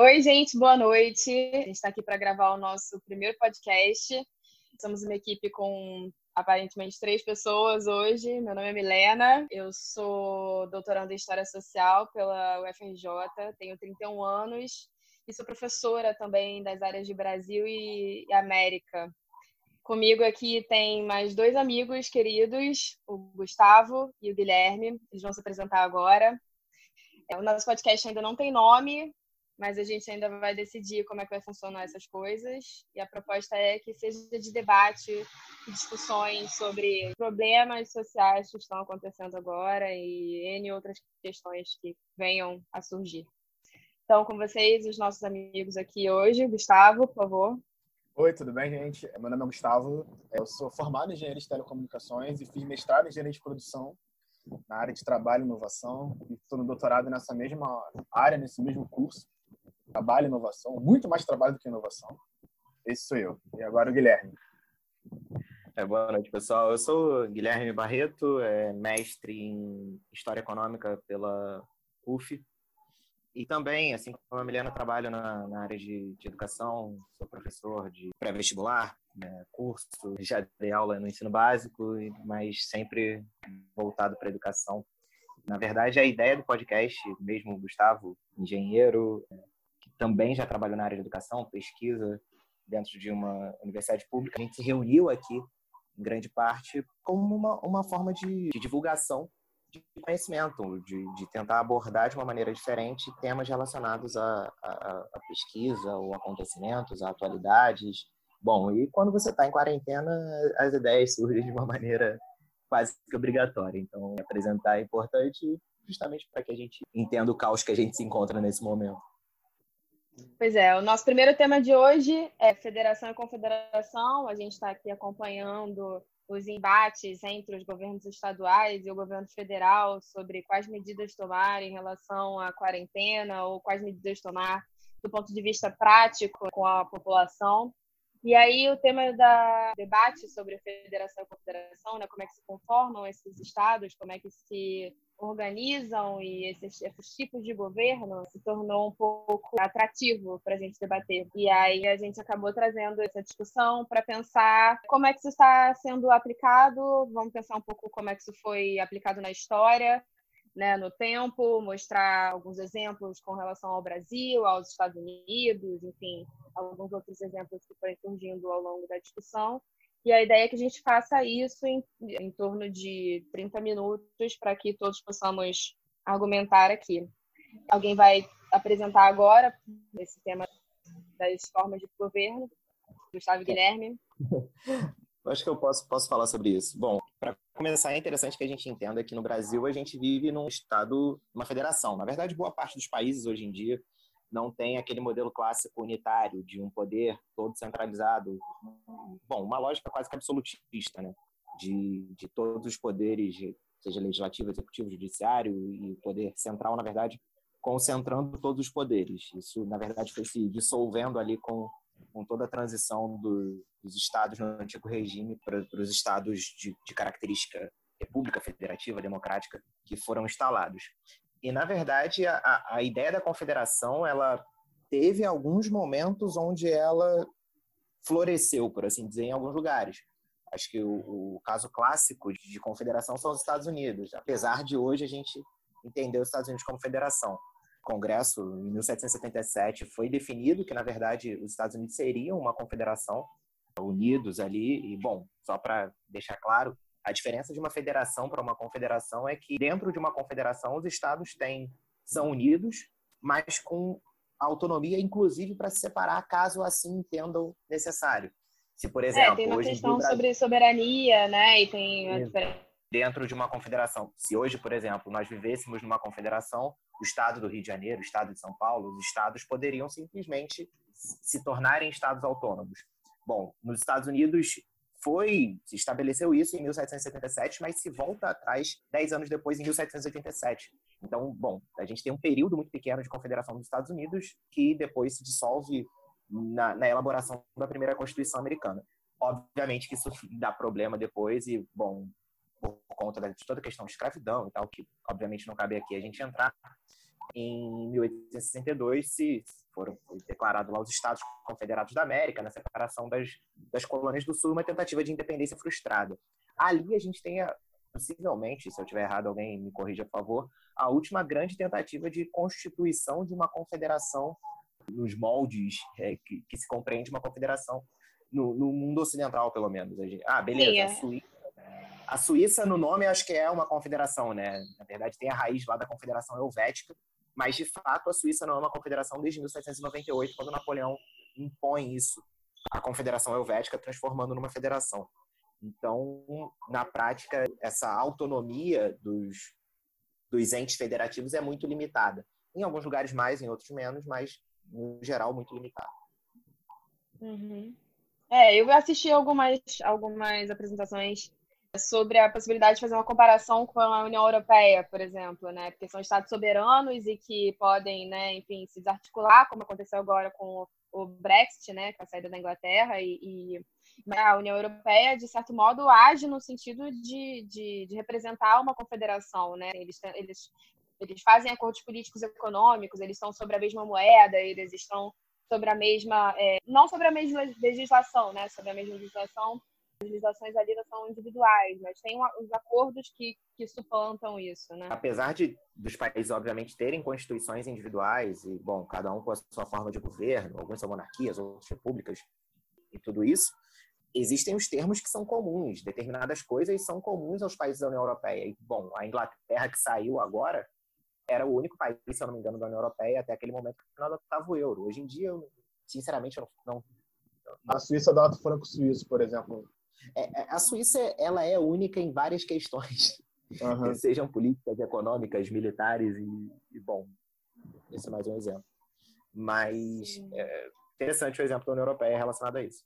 Oi, gente, boa noite. A gente está aqui para gravar o nosso primeiro podcast. Somos uma equipe com aparentemente três pessoas hoje. Meu nome é Milena, eu sou doutoranda em História Social pela UFRJ, tenho 31 anos e sou professora também das áreas de Brasil e América. Comigo aqui tem mais dois amigos queridos, o Gustavo e o Guilherme. Eles vão se apresentar agora. É, o nosso podcast ainda não tem nome, mas a gente ainda vai decidir como é que vai funcionar essas coisas. E a proposta é que seja de debate discussões sobre problemas sociais que estão acontecendo agora e N outras questões que venham a surgir. Então, com vocês, os nossos amigos aqui hoje. Gustavo, por favor. Oi, tudo bem, gente? Meu nome é Gustavo, eu sou formado em engenharia de telecomunicações e fiz mestrado em engenharia de produção na área de trabalho e inovação e estou no doutorado nessa mesma área, nesse mesmo curso. Trabalho e inovação, muito mais trabalho do que inovação. Esse sou eu. E agora o Guilherme. É, boa noite, pessoal. Eu sou Guilherme Barreto, é mestre em História Econômica pela UF, e também, assim como a Milena, trabalho na, na área de, de, educação, sou professor de pré-vestibular, né, curso, já dei aula no ensino básico, mas sempre voltado para a educação. Na verdade, a ideia do podcast, mesmo o Gustavo, engenheiro, também já trabalhou na área de educação, pesquisa dentro de uma universidade pública, a gente se reuniu aqui, em grande parte, como uma, uma forma de, de divulgação de conhecimento, de, de, tentar abordar de uma maneira diferente temas relacionados à, à, pesquisa, ou acontecimentos, a atualidades. Bom, e quando você está em quarentena, as ideias surgem de uma maneira quase que obrigatória. Então, apresentar é importante justamente para que a gente entenda o caos que a gente se encontra nesse momento. Pois é, o nosso primeiro tema de hoje é Federação e Confederação. A gente está aqui acompanhando os embates entre os governos estaduais e o governo federal sobre quais medidas tomar em relação à quarentena ou quais medidas tomar do ponto de vista prático com a população. E aí o tema da debate sobre federação e confederação, né, como é que se conformam esses estados, como é que se organizam e esses, esses, tipos de governo se tornou um pouco atrativo para a gente debater. E aí a gente acabou trazendo essa discussão para pensar como é que isso está sendo aplicado, vamos pensar um pouco como é que isso foi aplicado na história, né, no tempo, mostrar alguns exemplos com relação ao Brasil, aos Estados Unidos, enfim, alguns outros exemplos que foram surgindo ao longo da discussão. E a ideia é que a gente faça isso em, em torno de 30 minutos para que todos possamos argumentar aqui. Alguém vai apresentar agora esse tema das formas de governo? Gustavo Guilherme. Acho que eu posso, posso falar sobre isso. Bom, para começar, é interessante que a gente entenda que no Brasil a gente vive num estado, uma federação. Na verdade, boa parte dos países hoje em dia não tem aquele modelo clássico unitário de um poder todo centralizado. Bom, uma lógica quase que absolutista, né? De, de todos os poderes, seja legislativo, executivo, judiciário e poder central, na verdade, concentrando todos os poderes. Isso, na verdade, foi se dissolvendo ali com, com toda a transição do, dos estados no antigo regime para, para os estados de, de característica república federativa, democrática, que foram instalados. E, na verdade, a, a ideia da confederação, ela teve alguns momentos onde ela floresceu, por assim dizer, em alguns lugares. Acho que o, o, caso clássico de confederação são os Estados Unidos, apesar de hoje a gente entender os Estados Unidos como federação. O Congresso, em 1777, foi definido que, na verdade, os Estados Unidos seriam uma confederação, unidos ali, e, bom, só para deixar claro, a diferença de uma federação para uma confederação é que dentro de uma confederação os estados têm são unidos, mas com autonomia, inclusive para se separar caso assim entendam necessário. Se por exemplo, é, tem uma questão Brasil... sobre soberania, né? E tem dentro de uma confederação. Se hoje, por exemplo, nós vivêssemos numa confederação, o estado do Rio de Janeiro, o estado de São Paulo, os estados poderiam simplesmente se tornarem estados autônomos. Bom, nos Estados Unidos foi, se estabeleceu isso em 1777, mas se volta atrás 10 anos depois, em 1787. Então, bom, a gente tem um período muito pequeno de confederação dos Estados Unidos que depois se dissolve na, na elaboração da primeira Constituição americana. Obviamente que isso dá problema depois e, bom, por conta de toda a questão de escravidão e tal, que obviamente não cabe aqui a gente entrar. Em 1862 se foram declarados lá os Estados Confederados da América, na separação das, das colônias do Sul, uma tentativa de independência frustrada. Ali a gente tem, a, possivelmente, se eu estiver errado, alguém me corrija, por favor, a última grande tentativa de constituição de uma confederação nos moldes é, que, que, se compreende uma confederação no, no, mundo ocidental, pelo menos. Ah, beleza, Sim, é. a, Suíça, a Suíça, no nome, acho que é uma confederação, né? Na verdade, tem a raiz lá da Confederação Helvética, mas, de fato, a Suíça não é uma confederação desde 1798, quando Napoleão impõe isso, a Confederação Helvética, transformando numa federação. Então, na prática, essa autonomia dos, dos entes federativos é muito limitada. Em alguns lugares mais, em outros menos, mas, no geral, muito limitada. Uhum. É, eu assisti algumas, algumas apresentações sobre a possibilidade de fazer uma comparação com a União Europeia, por exemplo, né? Porque são estados soberanos e que podem, né, enfim, se desarticular, como aconteceu agora com o Brexit, né, com a saída da Inglaterra e, e a União Europeia, de certo modo, age no sentido de, de, de representar uma confederação, né? Eles, eles, eles fazem acordos políticos e econômicos, eles estão sobre a mesma moeda, eles estão sobre a mesma, é, não sobre a mesma legislação, né? Sobre a mesma legislação legislações ali são individuais, mas tem os acordos que, que suplantam isso, né? Apesar de dos países, obviamente, terem constituições individuais e, bom, cada um com a sua forma de governo, alguns são monarquias, outras repúblicas e tudo isso, existem os termos que são comuns, determinadas coisas são comuns aos países da União Europeia. E, bom, a Inglaterra que saiu agora era o único país, se eu não me engano, da União Europeia até aquele momento que não adotava o euro. Hoje em dia, eu, sinceramente, eu não, não... A Suíça adota o franco suíço, por exemplo. É, é, a Suíça ela é única em várias questões, uhum. sejam políticas, econômicas, militares e, e, bom, esse é mais um exemplo. Mas é interessante o exemplo da União Europeia relacionado a isso.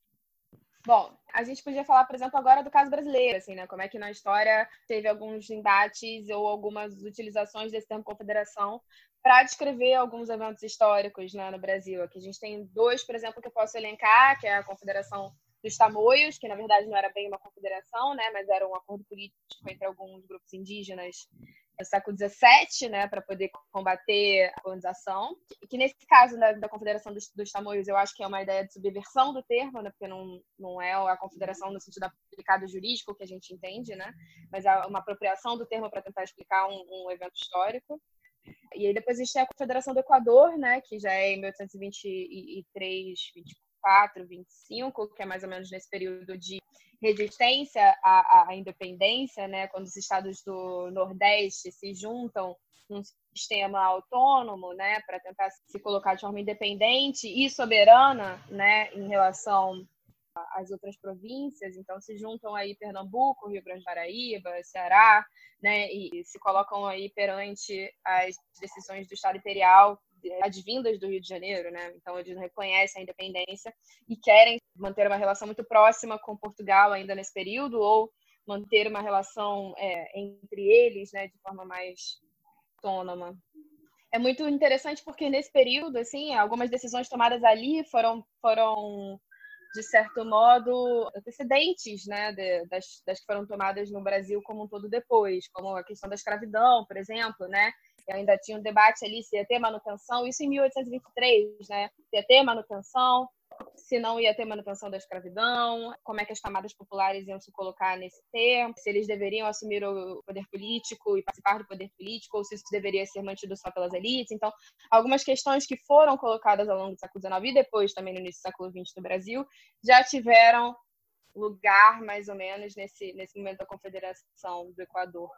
Bom, a gente podia falar, por exemplo, agora do caso brasileiro, assim, né? Como é que na história teve alguns embates ou algumas utilizações desse termo confederação para descrever alguns eventos históricos né, no Brasil. Aqui a gente tem dois, por exemplo, que eu posso elencar, que é a Confederação dos Tamoios, que na verdade não era bem uma confederação, né, mas era um acordo político entre alguns grupos indígenas no século XVII, né, para poder combater a colonização. Que nesse caso né, da Confederação dos, dos Tamoios, eu acho que é uma ideia de subversão do termo, né, porque não, não é a confederação no sentido aplicado jurídico que a gente entende, né, mas é uma apropriação do termo para tentar explicar um, um evento histórico. E aí depois a gente tem a Confederação do Equador, né, que já é em 1823, 24, 24, 25, que é mais ou menos nesse período de resistência à, à independência, né, quando os estados do Nordeste se juntam num sistema autônomo, né, para tentar se colocar de forma independente e soberana, né, em relação às outras províncias. Então se juntam aí Pernambuco, Rio Grande do Paraíba, Ceará, né, e se colocam aí perante as decisões do Estado Imperial advindas do Rio de Janeiro, né? Então eles reconhecem a independência e querem manter uma relação muito próxima com Portugal ainda nesse período ou manter uma relação é, entre eles, né, de forma mais autônoma. É muito interessante porque nesse período, assim, algumas decisões tomadas ali foram foram de certo modo, antecedentes né, de, das, das que foram tomadas no Brasil como um todo depois, como a questão da escravidão, por exemplo, né? Ainda tinha um debate ali se ia ter manutenção, isso em 1823, né? Se ia ter manutenção, se não ia ter manutenção da escravidão, como é que as camadas populares iam se colocar nesse tempo, se eles deveriam assumir o poder político e participar do poder político, ou se isso deveria ser mantido só pelas elites. Então, algumas questões que foram colocadas ao longo do século XIX e depois também no início do século XX no Brasil já tiveram lugar, mais ou menos, nesse, nesse momento da Confederação do Equador.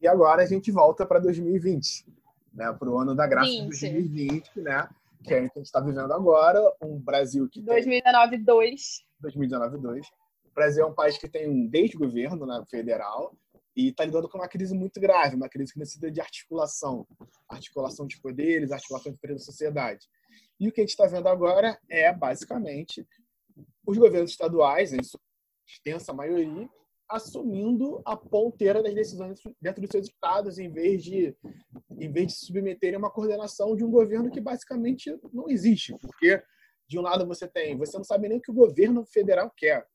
E agora a gente volta para 2020, né, para o ano da graça de 2020, né? que é a gente está vivendo agora, um Brasil que 2019 2 2019 2 O Brasil é um país que tem um desgoverno né, federal e está lidando com uma crise muito grave, uma crise que necessita de articulação, articulação de poderes, articulação de poderes da sociedade. E o que a gente está vendo agora é, basicamente, os governos estaduais, em sua extensa maioria, assumindo a ponteira das decisões dentro dos seus estados, em vez de em vez de se submeterem a uma coordenação de um governo que basicamente não existe, porque de um lado você tem, você não sabe nem o que o governo federal quer.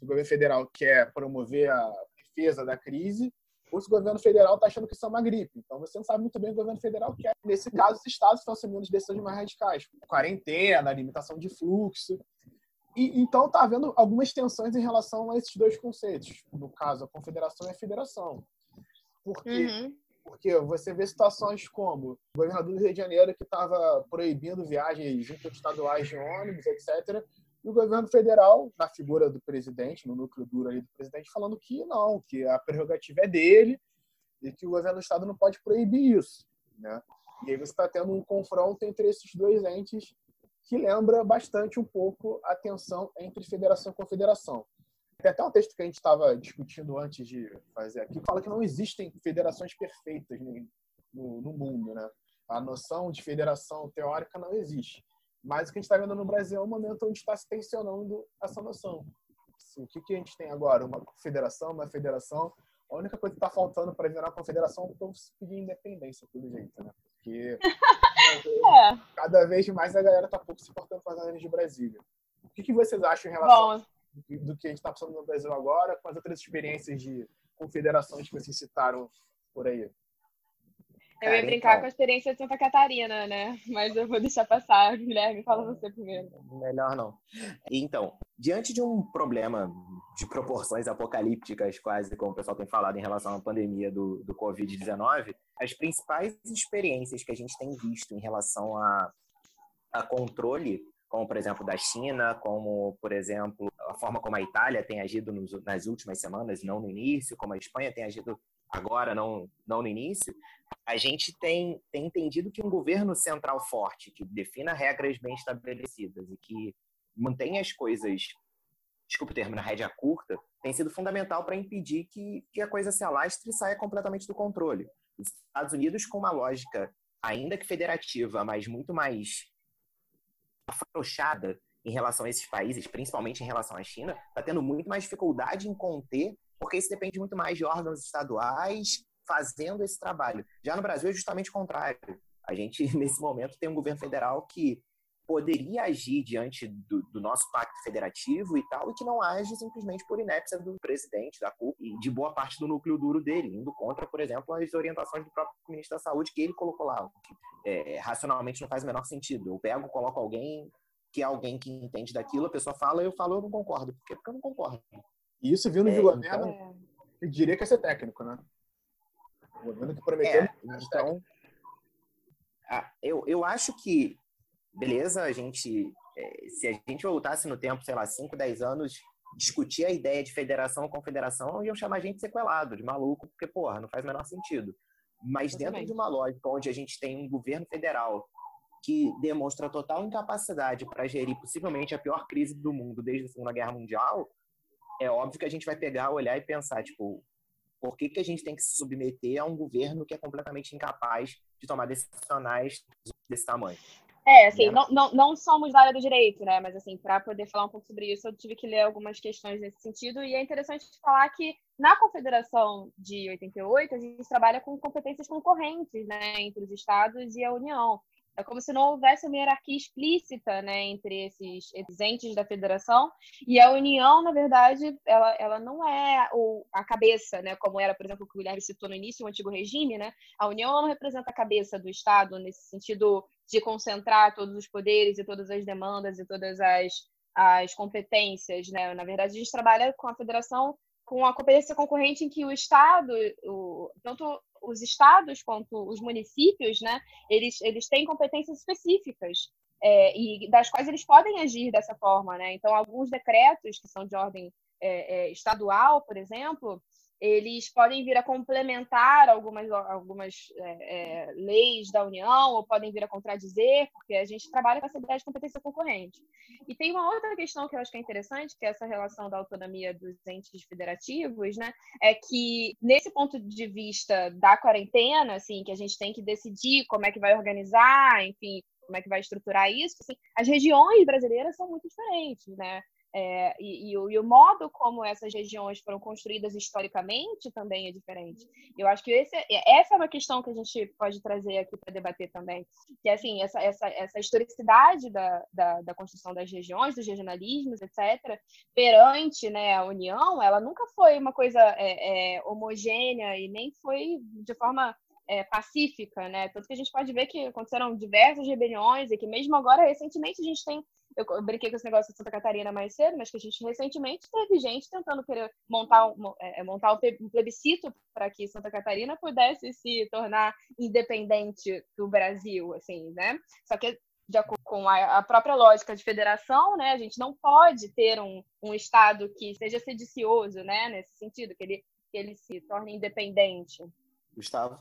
O governo federal quer promover a defesa da crise, ou se o governo federal está achando que isso é uma gripe. Então você não sabe muito bem o que o governo federal quer. Nesse caso, os estados estão assumindo as decisões mais radicais, quarentena, limitação de fluxo. E, então está havendo algumas tensões em relação a esses dois conceitos. No caso, a confederação e a federação. Porque uhum. Porque você vê situações como o governador do Rio de Janeiro que estava proibindo viagens interestaduais de ônibus, etc. E o governo federal, na figura do presidente, no núcleo duro aí do presidente, falando que não, que a prerrogativa é dele e que o governo do estado não pode proibir isso. Né? E aí você está tendo um confronto entre esses dois entes que lembra bastante um pouco a tensão entre federação e confederação. Tem até um texto que a gente estava discutindo antes de fazer aqui, que fala que não existem federações perfeitas no, no mundo, né? A noção de federação teórica não existe. Mas o que a gente está vendo no Brasil é um momento onde está se tensionando essa noção. Assim, o que, que a gente tem agora? Uma federação, uma federação. A única coisa que está faltando para virar uma confederação é o povo pedir independência, pelo jeito, né? Porque é. cada vez mais a galera está pouco se importando com as áreas de Brasília. O que, que vocês acham em relação Bom, do que a gente está passando no Brasil agora, com as outras experiências de confederações que vocês citaram por aí? Eu ia brincar então... com a experiência de Santa Catarina, né? Mas eu vou deixar passar. Guilherme, fala você primeiro. Melhor não. Então, diante de um problema de proporções apocalípticas, quase, como o pessoal tem falado em relação à pandemia do, do Covid-19, as principais experiências que a gente tem visto em relação a, a controle como por exemplo da China, como por exemplo a forma como a Itália tem agido nos, nas últimas semanas, não no início, como a Espanha tem agido agora, não, não no início, a gente tem, tem entendido que um governo central forte, que defina regras bem estabelecidas e que mantenha as coisas, desculpe o termo, na rédea curta, tem sido fundamental para impedir que, que a coisa se alastre e saia completamente do controle. Os Estados Unidos, com uma lógica, ainda que federativa, mas muito mais afrouxada em relação a esses países, principalmente em relação à China, está tendo muito mais dificuldade em conter, porque isso depende muito mais de órgãos estaduais fazendo esse trabalho. Já no Brasil é justamente o contrário. A gente, nesse momento, tem um governo federal que poderia agir diante do, do, nosso pacto federativo e tal, e que não age simplesmente por inépcia do presidente, da CUP e de boa parte do núcleo duro dele, indo contra, por exemplo, as orientações do próprio ministro da Saúde que ele colocou lá. É, racionalmente não faz o menor sentido. Eu pego, coloco alguém que é alguém que entende daquilo, a pessoa fala, eu falo, eu não concordo. Por quê? Porque eu não concordo. E isso vindo é, de governo, então... eu diria que é ser técnico, né? O governo que prometeu. É, então, ah, eu, eu acho que, beleza, a gente. É, se a gente voltasse no tempo, sei lá, 5, 10 anos, discutir a ideia de federação ou confederação, iam chamar a gente de sequelado, de maluco, porque, porra, não faz o menor sentido. Mas dentro de uma lógica onde a gente tem um governo federal que demonstra total incapacidade para gerir possivelmente a pior crise do mundo desde a Segunda Guerra Mundial, é óbvio que a gente vai pegar, olhar e pensar, tipo, por que, que a gente tem que se submeter a um governo que é completamente incapaz de tomar decisões desse tamanho? É, assim, né? não, não, não somos da área do direito, né? Mas, assim, para poder falar um pouco sobre isso, eu tive que ler algumas questões nesse sentido. E é interessante falar que na Confederação de 88, a gente trabalha com competências concorrentes, né? Entre os estados e a União. É como se não houvesse uma hierarquia explícita né, entre esses, entes da federação. E a União, na verdade, ela, ela não é o, a cabeça, né, como era, por exemplo, o que o Guilherme citou no início, o antigo regime. Né? A União não representa a cabeça do Estado nesse sentido de concentrar todos os poderes e todas as demandas e todas as, as competências. Né? Na verdade, a gente trabalha com a federação com a competência concorrente em que o Estado, o, tanto os estados quanto os municípios, né, eles, eles têm competências específicas é, e das quais eles podem agir dessa forma, né? Então, alguns decretos que são de ordem é, é, estadual, por exemplo, eles podem vir a complementar algumas, algumas é, é, leis da União, ou podem vir a contradizer, porque a gente trabalha com essa ideia de competência concorrente. E tem uma outra questão que eu acho que é interessante, que é essa relação da autonomia dos entes federativos, né? É que, nesse ponto de vista da quarentena, assim, que a gente tem que decidir como é que vai organizar, enfim, como é que vai estruturar isso, assim, as regiões brasileiras são muito diferentes, né? É, e, e, o, e, o, modo como essas regiões foram construídas historicamente também é diferente. Eu acho que esse, essa é uma questão que a gente pode trazer aqui para debater também, que assim essa, essa, essa historicidade da, da, da, construção das regiões, dos regionalismos, etc., perante né, a União, ela nunca foi uma coisa é, é homogênea e nem foi de forma é, pacífica, né? Tanto que a gente pode ver que aconteceram diversas rebeliões e que mesmo agora, recentemente, a gente tem eu, brinquei com esse negócio de Santa Catarina mais cedo, mas que a gente recentemente teve gente tentando querer montar é, montar um plebiscito para que Santa Catarina pudesse se tornar independente do Brasil, assim, né? Só que de acordo com a, própria lógica de federação, né, a gente não pode ter um, um Estado que seja sedicioso, né, nesse sentido, que ele, que ele se torne independente. Gustavo?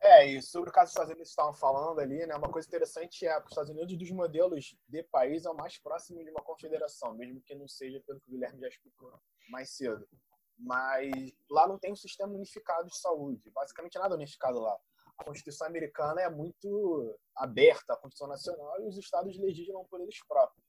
É, e sobre o caso dos Estados Unidos estavam falando ali, né, uma coisa interessante é que os Estados Unidos, dos modelos de país, é o mais próximo de uma confederação, mesmo que não seja pelo que o Guilherme já explicou mais cedo. Mas lá não tem um sistema unificado de saúde, basicamente nada unificado lá. A Constituição americana é muito aberta à Constituição Nacional e os estados legislam por eles próprios.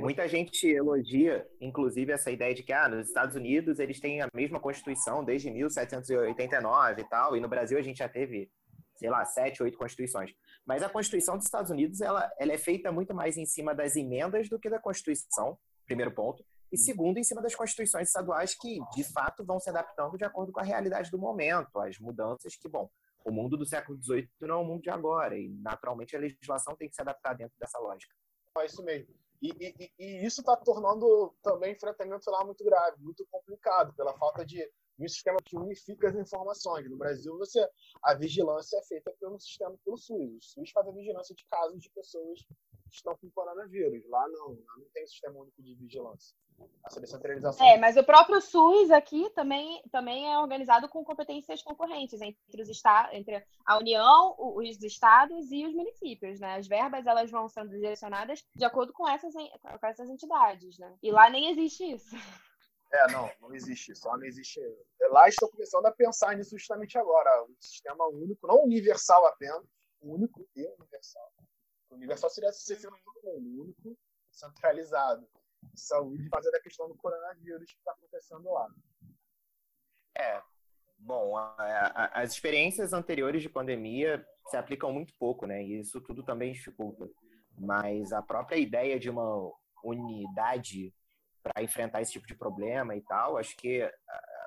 Muita gente elogia, inclusive, essa ideia de que ah, nos Estados Unidos eles têm a mesma Constituição desde 1789 e tal, e no Brasil a gente já teve, sei lá, sete, oito constituições. Mas a Constituição dos Estados Unidos ela, ela é feita muito mais em cima das emendas do que da Constituição, primeiro ponto. E segundo, em cima das constituições estaduais que, de fato, vão se adaptando de acordo com a realidade do momento, as mudanças que, bom, o mundo do século XVIII não é o mundo de agora, e naturalmente a legislação tem que se adaptar dentro dessa lógica. É isso mesmo. E, e, e isso está tornando também o enfrentamento lá muito grave, muito complicado, pela falta de um sistema que unifica as informações. No Brasil, você a vigilância é feita pelo sistema, pelo SUS. O SUS faz a vigilância de casos de pessoas que estão com coronavírus. Lá não, lá não tem sistema único de vigilância. Essa descentralização. É, mas o próprio SUS aqui também, também é organizado com competências concorrentes entre os entre a União, os estados e os municípios, né? As verbas elas vão sendo direcionadas de acordo com essas, com essas entidades, né? E lá nem existe isso. É, não, não existe. Lá não existe. Lá estou começando a pensar nisso justamente agora. Um sistema único, não universal apenas, único e universal. O universal seria ser todo mundo, único, centralizado. Saúde, fazer a questão do coronavírus que está acontecendo lá. É, bom, a, a, as experiências anteriores de pandemia se aplicam muito pouco, né? E isso tudo também dificulta. Mas a própria ideia de uma unidade para enfrentar esse tipo de problema e tal. Acho que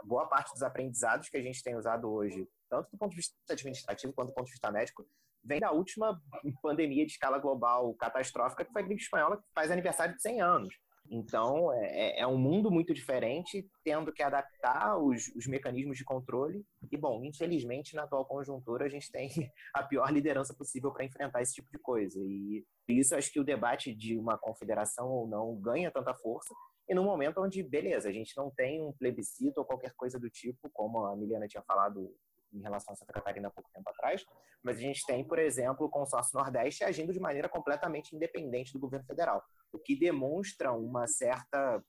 boa parte dos aprendizados que a gente tem usado hoje, tanto do ponto de vista administrativo quanto do ponto de vista médico, vem da última pandemia de escala global catastrófica, que foi a gripe espanhola, que faz aniversário de 100 anos. Então, é, é, é um mundo muito diferente, tendo que adaptar os, os, mecanismos de controle. E, bom, infelizmente, na atual conjuntura, a gente tem a pior liderança possível para enfrentar esse tipo de coisa. E por isso, acho que o debate de uma confederação ou não ganha tanta força, e no momento onde, beleza, a gente não tem um plebiscito ou qualquer coisa do tipo, como a Miliana tinha falado em relação a Santa Catarina há pouco tempo atrás, mas a gente tem, por exemplo, o consórcio Nordeste agindo de maneira completamente independente do governo federal, o que demonstra uma certa,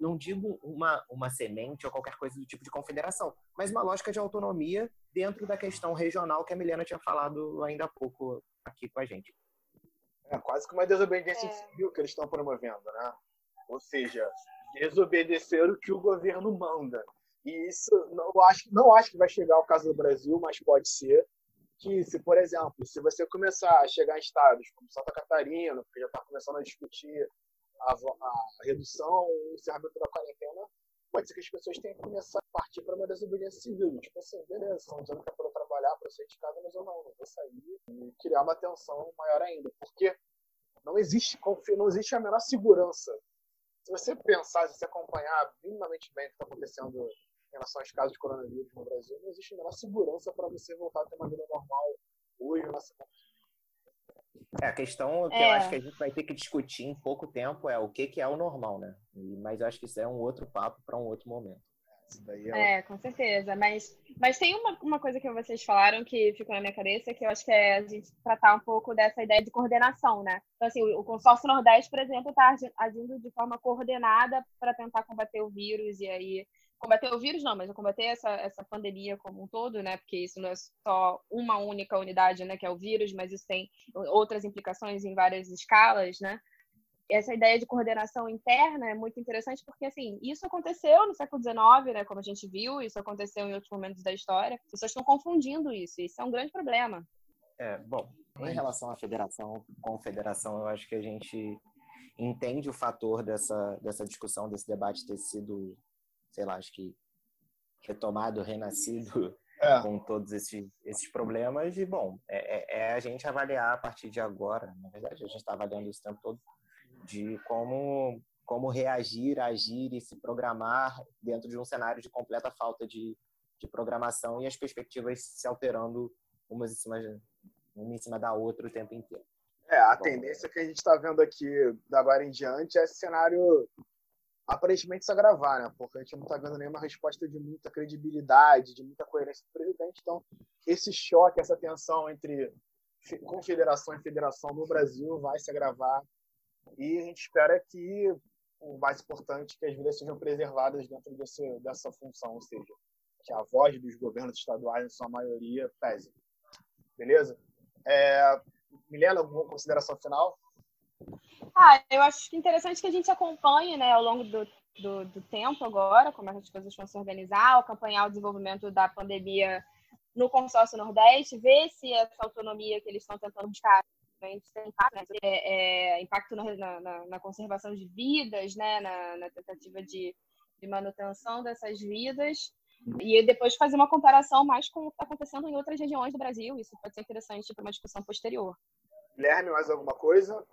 não digo uma, uma semente ou qualquer coisa do tipo de confederação, mas uma lógica de autonomia dentro da questão regional que a Miliana tinha falado ainda há pouco aqui com a gente. É quase que uma desobediência é. civil que eles estão promovendo, né? Ou seja, desobedecer o que o governo manda. E isso não acho, não acho que vai chegar ao caso do Brasil, mas pode ser que, se por exemplo, se você começar a chegar em estados como Santa Catarina, porque já está começando a discutir a, a redução e encerramento da quarentena, pode ser que as pessoas tenham que começar a partir para uma desobediência civil. Tipo assim, beleza, estão dizendo que é para trabalhar, para sair de casa, mas eu não, não vou sair e criar uma tensão maior ainda. Porque não existe, não existe a menor segurança se você pensar, se você acompanhar minimamente bem o que está acontecendo em relação aos casos de coronavírus no Brasil, não existe a menor segurança para você voltar a ter uma vida normal hoje na é, a questão que é. eu acho que a gente vai ter que discutir em pouco tempo é o que, que é o normal, né? Mas eu acho que isso é um outro papo para um outro momento. É, é, com certeza. Mas, mas tem uma, uma coisa que vocês falaram que ficou na minha cabeça, que eu acho que é a gente tratar um pouco dessa ideia de coordenação, né? Então, assim, o consórcio Nordeste, por exemplo, está agindo de forma coordenada para tentar combater o vírus e aí combater o vírus não, mas combater essa, essa pandemia como um todo, né? Porque isso não é só uma única unidade, né? Que é o vírus, mas isso tem outras implicações em várias escalas, né? Essa ideia de coordenação interna é muito interessante porque, assim, isso aconteceu no século XIX, né, como a gente viu, isso aconteceu em outros momentos da história. As pessoas estão confundindo isso, e isso é um grande problema. É, bom, em relação à federação, confederação, eu acho que a gente entende o fator dessa, dessa discussão, desse debate ter sido, sei lá, acho que retomado, renascido é. com todos esses, esses problemas. E, bom, é, é, é, a gente avaliar a partir de agora, na verdade, a gente está avaliando isso o tempo todo, de como, como reagir, agir e se programar dentro de um cenário de completa falta de, de programação e as perspectivas se alterando umas em cima, uma em cima da outra o tempo inteiro. É, a tendência que a gente está vendo aqui da agora em diante é esse cenário aparentemente se agravar, né? Porque a gente não está vendo nenhuma resposta de muita credibilidade, de muita coerência do presidente. Então, esse choque, essa tensão entre confederação e federação no Brasil vai se agravar. E a gente espera que o mais importante que as vidas sejam preservadas dentro desse, dessa função, ou seja, que a voz dos governos estaduais, em sua maioria, pese. Beleza? É, Milena, alguma consideração final? Ah, eu acho interessante que a gente acompanhe, né, ao longo do, do, do tempo agora, como as coisas vão se organizar, acompanhar o desenvolvimento da pandemia no consórcio Nordeste, ver se essa autonomia que eles estão tentando buscar tem impacto, né? é, é, impacto na, na, na, conservação de vidas, né? na, na tentativa de, de, manutenção dessas vidas, e depois fazer uma comparação mais com o que está acontecendo em outras regiões do Brasil. Isso pode ser interessante para uma discussão posterior. Guilherme, mais alguma coisa?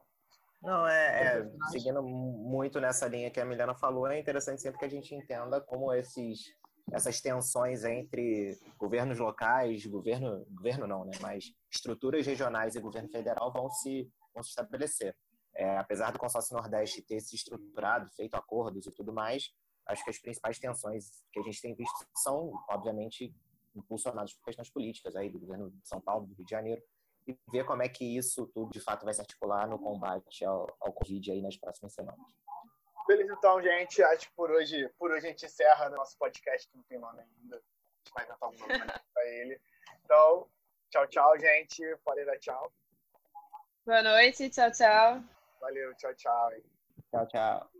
Não, é, é, seguindo muito nessa linha que a Milena falou, é interessante sempre que a gente entenda como esses, essas tensões entre governos locais, governo, governo não, né, mas estruturas regionais e governo federal vão se, vão se estabelecer. É, apesar do consórcio Nordeste ter se estruturado, feito acordos e tudo mais, acho que as principais tensões que a gente tem visto são, obviamente, impulsionadas por questões políticas aí do governo de São Paulo, do Rio de Janeiro, e ver como é que isso tudo de fato vai se articular no combate ao, ao Covid aí nas próximas semanas. Beleza, então, gente. Acho que por hoje, por hoje a gente encerra nosso podcast, que não tem nome ainda. A gente vai inventar um nome para ele. Então, tchau, tchau, gente. Pode dar tchau. Boa noite, tchau, tchau. Valeu, tchau, tchau. Tchau, tchau.